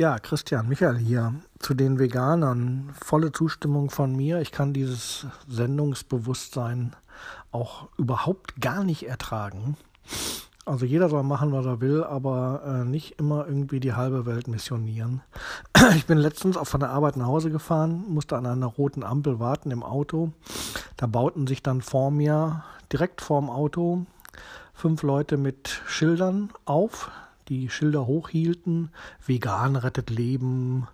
Ja, Christian, Michael hier. Zu den Veganern. Volle Zustimmung von mir. Ich kann dieses Sendungsbewusstsein auch überhaupt gar nicht ertragen. Also jeder soll machen, was er will, aber äh, nicht immer irgendwie die halbe Welt missionieren. Ich bin letztens auch von der Arbeit nach Hause gefahren, musste an einer roten Ampel warten im Auto. Da bauten sich dann vor mir, direkt vorm Auto, fünf Leute mit Schildern auf, die Schilder hochhielten. Vegan rettet Leben.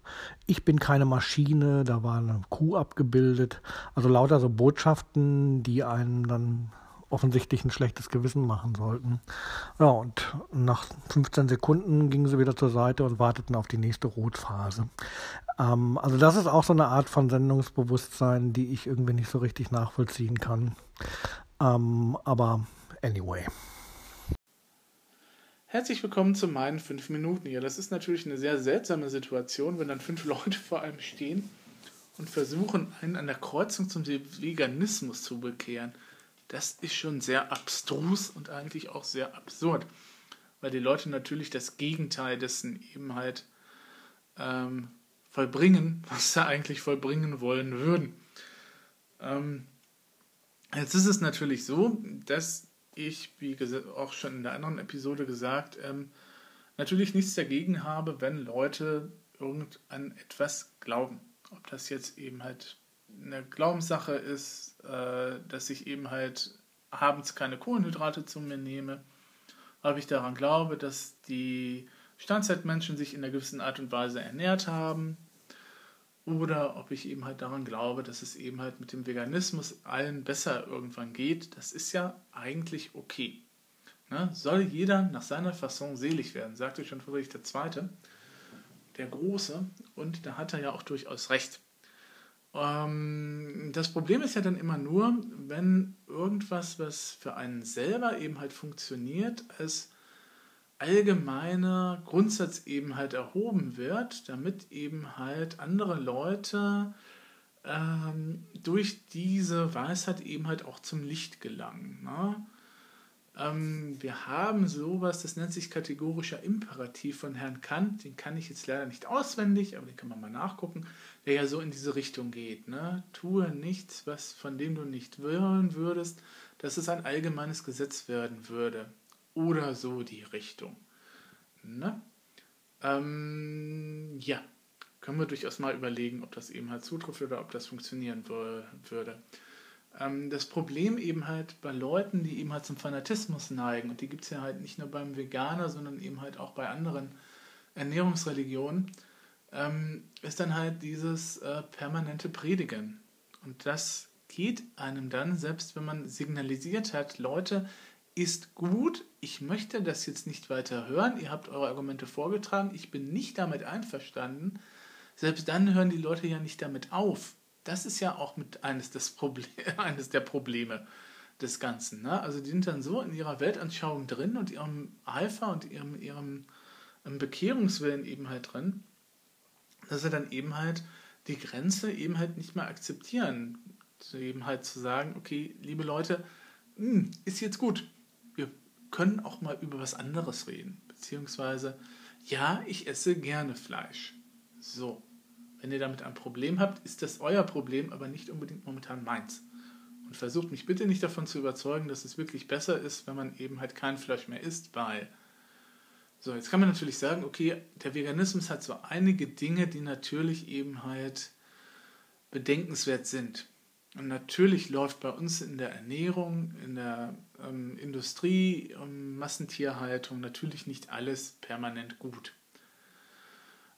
Ich bin keine Maschine. Da war eine Kuh abgebildet. Also lauter so Botschaften, die einen dann offensichtlich ein schlechtes Gewissen machen sollten. Ja, und nach 15 Sekunden gingen sie wieder zur Seite und warteten auf die nächste Rotphase. Ähm, also das ist auch so eine Art von Sendungsbewusstsein, die ich irgendwie nicht so richtig nachvollziehen kann. Ähm, aber anyway. Herzlich willkommen zu meinen fünf Minuten hier. Das ist natürlich eine sehr seltsame Situation, wenn dann fünf Leute vor einem stehen und versuchen, einen an der Kreuzung zum Veganismus zu bekehren das ist schon sehr abstrus und eigentlich auch sehr absurd, weil die Leute natürlich das Gegenteil dessen eben halt ähm, vollbringen, was sie eigentlich vollbringen wollen würden. Ähm, jetzt ist es natürlich so, dass ich, wie auch schon in der anderen Episode gesagt, ähm, natürlich nichts dagegen habe, wenn Leute irgendan etwas glauben. Ob das jetzt eben halt eine Glaubenssache ist, äh, dass ich eben halt abends keine Kohlenhydrate zu mir nehme, ob ich daran glaube, dass die Steinzeitmenschen sich in einer gewissen Art und Weise ernährt haben, oder ob ich eben halt daran glaube, dass es eben halt mit dem Veganismus allen besser irgendwann geht, das ist ja eigentlich okay. Ne? Soll jeder nach seiner Fasson selig werden, sagte schon Friedrich II., der Große, und da hat er ja auch durchaus recht. Ähm, das Problem ist ja dann immer nur, wenn irgendwas, was für einen selber eben halt funktioniert, als allgemeiner Grundsatz eben halt erhoben wird, damit eben halt andere Leute ähm, durch diese Weisheit eben halt auch zum Licht gelangen. Ne? Ähm, wir haben sowas, das nennt sich kategorischer Imperativ von Herrn Kant. Den kann ich jetzt leider nicht auswendig, aber den kann man mal nachgucken, der ja so in diese Richtung geht. Ne? Tue nichts, was von dem du nicht wollen würdest, dass es ein allgemeines Gesetz werden würde. Oder so die Richtung. Ne? Ähm, ja, können wir durchaus mal überlegen, ob das eben halt zutrifft oder ob das funktionieren würde. Ähm, das Problem eben halt bei Leuten, die eben halt zum Fanatismus neigen, und die gibt es ja halt nicht nur beim Veganer, sondern eben halt auch bei anderen Ernährungsreligionen, ähm, ist dann halt dieses äh, permanente Predigen. Und das geht einem dann, selbst wenn man signalisiert hat, Leute, ist gut, ich möchte das jetzt nicht weiter hören, ihr habt eure Argumente vorgetragen, ich bin nicht damit einverstanden, selbst dann hören die Leute ja nicht damit auf das ist ja auch mit eines, des Problem, eines der Probleme des Ganzen. Ne? Also die sind dann so in ihrer Weltanschauung drin und ihrem Eifer und ihrem, ihrem Bekehrungswillen eben halt drin, dass sie dann eben halt die Grenze eben halt nicht mehr akzeptieren. Eben halt zu sagen, okay, liebe Leute, hm, ist jetzt gut. Können auch mal über was anderes reden. Beziehungsweise, ja, ich esse gerne Fleisch. So, wenn ihr damit ein Problem habt, ist das euer Problem, aber nicht unbedingt momentan meins. Und versucht mich bitte nicht davon zu überzeugen, dass es wirklich besser ist, wenn man eben halt kein Fleisch mehr isst, weil. So, jetzt kann man natürlich sagen, okay, der Veganismus hat so einige Dinge, die natürlich eben halt bedenkenswert sind. Und natürlich läuft bei uns in der Ernährung, in der ähm, Industrie, um Massentierhaltung natürlich nicht alles permanent gut.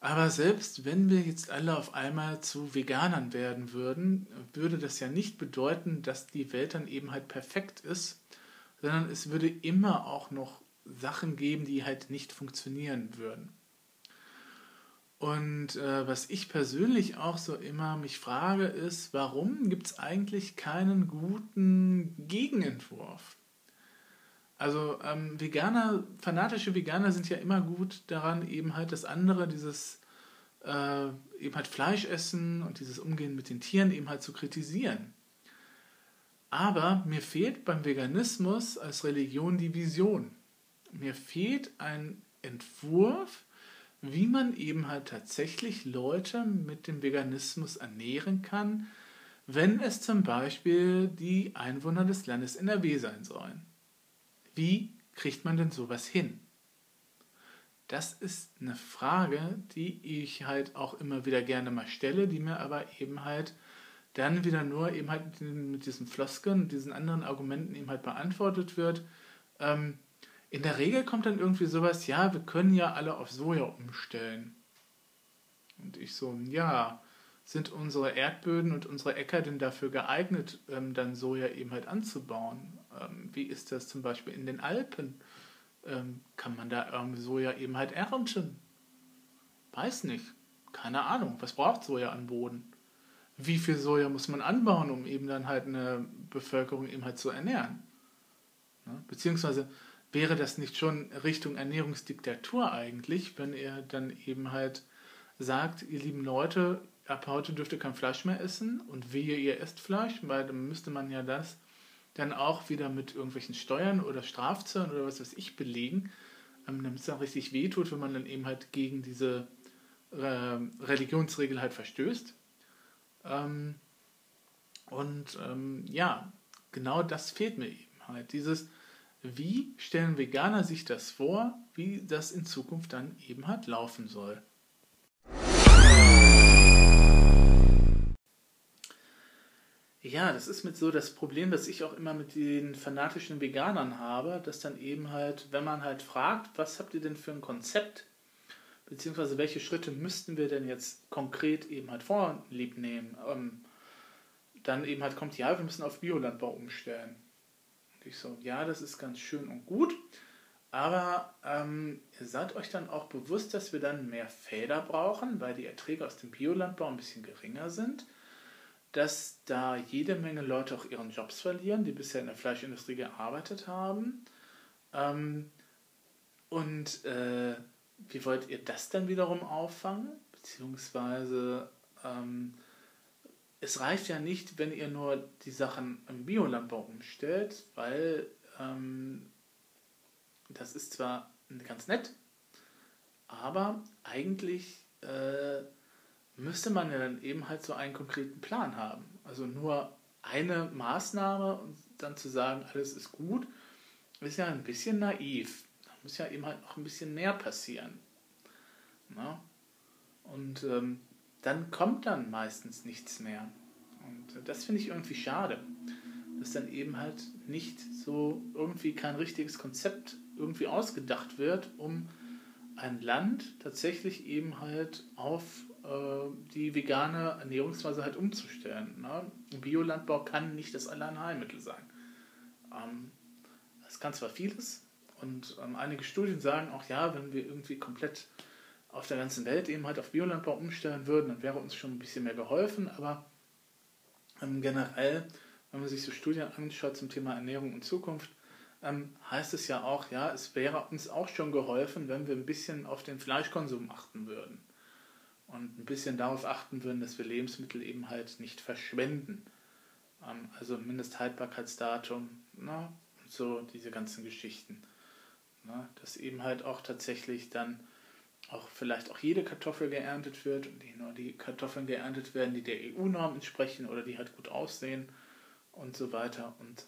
Aber selbst wenn wir jetzt alle auf einmal zu Veganern werden würden, würde das ja nicht bedeuten, dass die Welt dann eben halt perfekt ist, sondern es würde immer auch noch Sachen geben, die halt nicht funktionieren würden. Und äh, was ich persönlich auch so immer mich frage, ist, warum gibt es eigentlich keinen guten Gegenentwurf? Also ähm, Veganer, fanatische Veganer sind ja immer gut daran, eben halt das andere, dieses äh, eben halt Fleisch essen und dieses Umgehen mit den Tieren eben halt zu kritisieren. Aber mir fehlt beim Veganismus als Religion die Vision. Mir fehlt ein Entwurf, wie man eben halt tatsächlich Leute mit dem Veganismus ernähren kann, wenn es zum Beispiel die Einwohner des Landes NRW sein sollen. Wie kriegt man denn sowas hin? Das ist eine Frage, die ich halt auch immer wieder gerne mal stelle, die mir aber eben halt dann wieder nur eben halt mit diesen Floskeln, diesen anderen Argumenten eben halt beantwortet wird. Ähm, in der Regel kommt dann irgendwie sowas, ja, wir können ja alle auf Soja umstellen. Und ich so, ja, sind unsere Erdböden und unsere Äcker denn dafür geeignet, ähm, dann Soja eben halt anzubauen? Ähm, wie ist das zum Beispiel in den Alpen? Ähm, kann man da irgendwie Soja eben halt ernten? Weiß nicht. Keine Ahnung. Was braucht Soja an Boden? Wie viel Soja muss man anbauen, um eben dann halt eine Bevölkerung eben halt zu ernähren? Ne? Beziehungsweise wäre das nicht schon Richtung Ernährungsdiktatur eigentlich, wenn er dann eben halt sagt, ihr lieben Leute, ab heute dürft ihr kein Fleisch mehr essen und wehe, ihr esst Fleisch, weil dann müsste man ja das dann auch wieder mit irgendwelchen Steuern oder Strafzöllen oder was weiß ich belegen, ähm, damit es dann richtig wehtut, wenn man dann eben halt gegen diese äh, Religionsregel halt verstößt. Ähm, und ähm, ja, genau das fehlt mir eben halt. Dieses, wie stellen Veganer sich das vor, wie das in Zukunft dann eben halt laufen soll. Ja, das ist mit so das Problem, das ich auch immer mit den fanatischen Veganern habe, dass dann eben halt, wenn man halt fragt, was habt ihr denn für ein Konzept, beziehungsweise welche Schritte müssten wir denn jetzt konkret eben halt vorlieb nehmen, ähm, dann eben halt kommt, ja, wir müssen auf Biolandbau umstellen. Ich so, ja, das ist ganz schön und gut, aber ähm, ihr seid euch dann auch bewusst, dass wir dann mehr Felder brauchen, weil die Erträge aus dem Biolandbau ein bisschen geringer sind dass da jede Menge Leute auch ihren Jobs verlieren, die bisher in der Fleischindustrie gearbeitet haben. Ähm, und äh, wie wollt ihr das dann wiederum auffangen? Beziehungsweise ähm, es reicht ja nicht, wenn ihr nur die Sachen im Biolandbau umstellt, weil ähm, das ist zwar ganz nett, aber eigentlich äh, müsste man ja dann eben halt so einen konkreten Plan haben. Also nur eine Maßnahme und dann zu sagen, alles ist gut, ist ja ein bisschen naiv. Da muss ja eben halt noch ein bisschen mehr passieren. Na? Und ähm, dann kommt dann meistens nichts mehr. Und das finde ich irgendwie schade, dass dann eben halt nicht so irgendwie kein richtiges Konzept irgendwie ausgedacht wird, um ein Land tatsächlich eben halt auf äh, die vegane Ernährungsweise halt umzustellen. Ne? Biolandbau kann nicht das Alleinheilmittel sein. Ähm, es kann zwar vieles und ähm, einige Studien sagen auch, ja, wenn wir irgendwie komplett auf der ganzen Welt eben halt auf Biolandbau umstellen würden, dann wäre uns schon ein bisschen mehr geholfen, aber ähm, generell, wenn man sich so Studien anschaut zum Thema Ernährung und Zukunft, ähm, heißt es ja auch, ja, es wäre uns auch schon geholfen, wenn wir ein bisschen auf den Fleischkonsum achten würden und ein bisschen darauf achten würden, dass wir Lebensmittel eben halt nicht verschwenden. Ähm, also Mindesthaltbarkeitsdatum, ne? und so diese ganzen Geschichten. Ne? Dass eben halt auch tatsächlich dann auch vielleicht auch jede Kartoffel geerntet wird und die nur die Kartoffeln geerntet werden, die der EU-Norm entsprechen oder die halt gut aussehen und so weiter und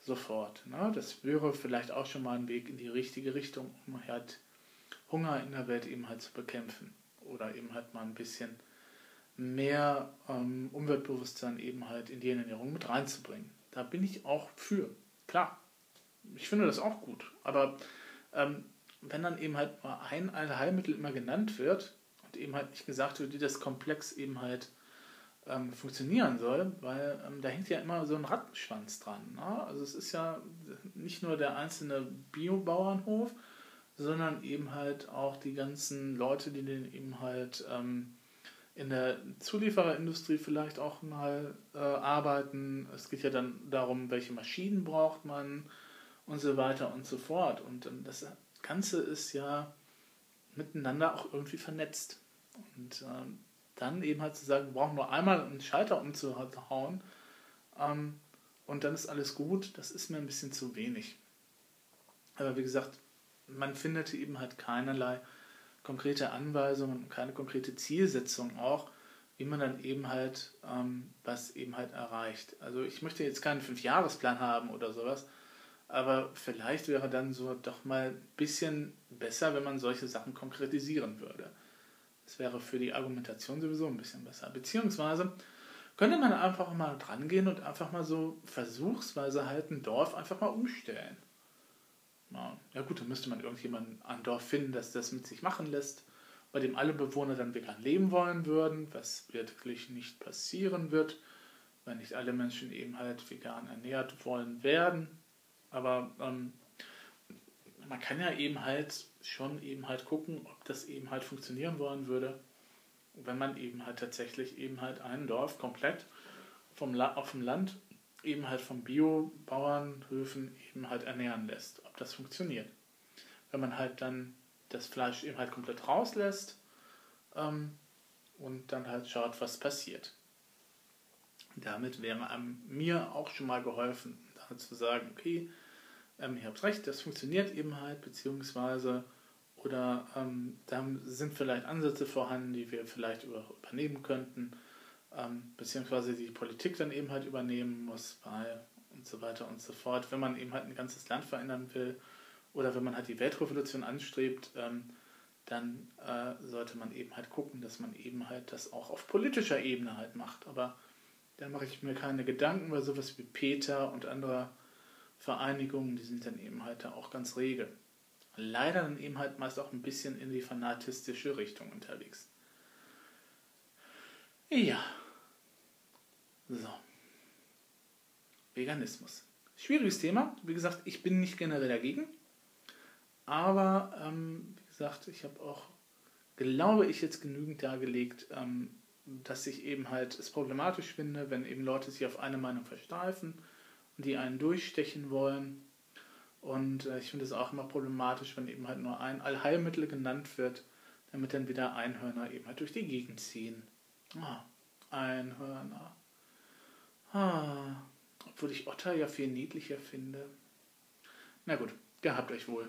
so fort. Ne? Das wäre vielleicht auch schon mal ein Weg in die richtige Richtung, um halt Hunger in der Welt eben halt zu bekämpfen oder eben halt mal ein bisschen mehr ähm, Umweltbewusstsein eben halt in die Ernährung mit reinzubringen. Da bin ich auch für. Klar, ich finde das auch gut. Aber ähm, wenn dann eben halt mal ein Heilmittel immer genannt wird und eben halt nicht gesagt wird, wie das Komplex eben halt ähm, funktionieren soll, weil ähm, da hängt ja immer so ein Rattenschwanz dran. Ne? Also es ist ja nicht nur der einzelne Biobauernhof, sondern eben halt auch die ganzen Leute, die den eben halt ähm, in der Zuliefererindustrie vielleicht auch mal äh, arbeiten. Es geht ja dann darum, welche Maschinen braucht man und so weiter und so fort. Und ähm, das Ganze ist ja miteinander auch irgendwie vernetzt. Und ähm, dann eben halt zu sagen, wir brauchen nur einmal einen Schalter umzuhauen ähm, und dann ist alles gut, das ist mir ein bisschen zu wenig. Aber wie gesagt, man findet eben halt keinerlei konkrete Anweisungen, keine konkrete Zielsetzung auch, wie man dann eben halt ähm, was eben halt erreicht. Also ich möchte jetzt keinen Fünfjahresplan haben oder sowas, aber vielleicht wäre dann so doch mal ein bisschen besser, wenn man solche Sachen konkretisieren würde. Das wäre für die Argumentation sowieso ein bisschen besser. Beziehungsweise könnte man einfach mal dran gehen und einfach mal so versuchsweise halt ein Dorf einfach mal umstellen. Ja gut, dann müsste man irgendjemanden an Dorf finden, das das mit sich machen lässt, bei dem alle Bewohner dann vegan leben wollen würden, was wirklich nicht passieren wird, weil nicht alle Menschen eben halt vegan ernährt wollen werden. Aber ähm, man kann ja eben halt schon eben halt gucken, ob das eben halt funktionieren wollen würde, wenn man eben halt tatsächlich eben halt ein Dorf komplett vom La auf dem Land eben halt von Bio-Bauernhöfen eben halt ernähren lässt, ob das funktioniert. Wenn man halt dann das Fleisch eben halt komplett rauslässt ähm, und dann halt schaut, was passiert. Damit wäre mir auch schon mal geholfen, zu sagen, okay, ähm, ihr habt recht, das funktioniert eben halt, beziehungsweise oder ähm, da sind vielleicht Ansätze vorhanden, die wir vielleicht über, übernehmen könnten, ähm, beziehungsweise die Politik dann eben halt übernehmen muss, weil und so weiter und so fort. Wenn man eben halt ein ganzes Land verändern will oder wenn man halt die Weltrevolution anstrebt, ähm, dann äh, sollte man eben halt gucken, dass man eben halt das auch auf politischer Ebene halt macht. Aber da mache ich mir keine Gedanken, weil sowas wie Peter und andere Vereinigungen, die sind dann eben halt da auch ganz rege. Leider dann eben halt meist auch ein bisschen in die fanatistische Richtung unterwegs. Ja. So. Veganismus. Schwieriges Thema. Wie gesagt, ich bin nicht generell dagegen. Aber, ähm, wie gesagt, ich habe auch, glaube ich, jetzt genügend dargelegt, ähm, dass ich eben halt es problematisch finde, wenn eben Leute sich auf eine Meinung versteifen die einen durchstechen wollen. Und äh, ich finde es auch immer problematisch, wenn eben halt nur ein Allheilmittel genannt wird, damit dann wieder Einhörner eben halt durch die Gegend ziehen. Ah, Einhörner. Ah, obwohl ich Otter ja viel niedlicher finde. Na gut, gehabt euch wohl.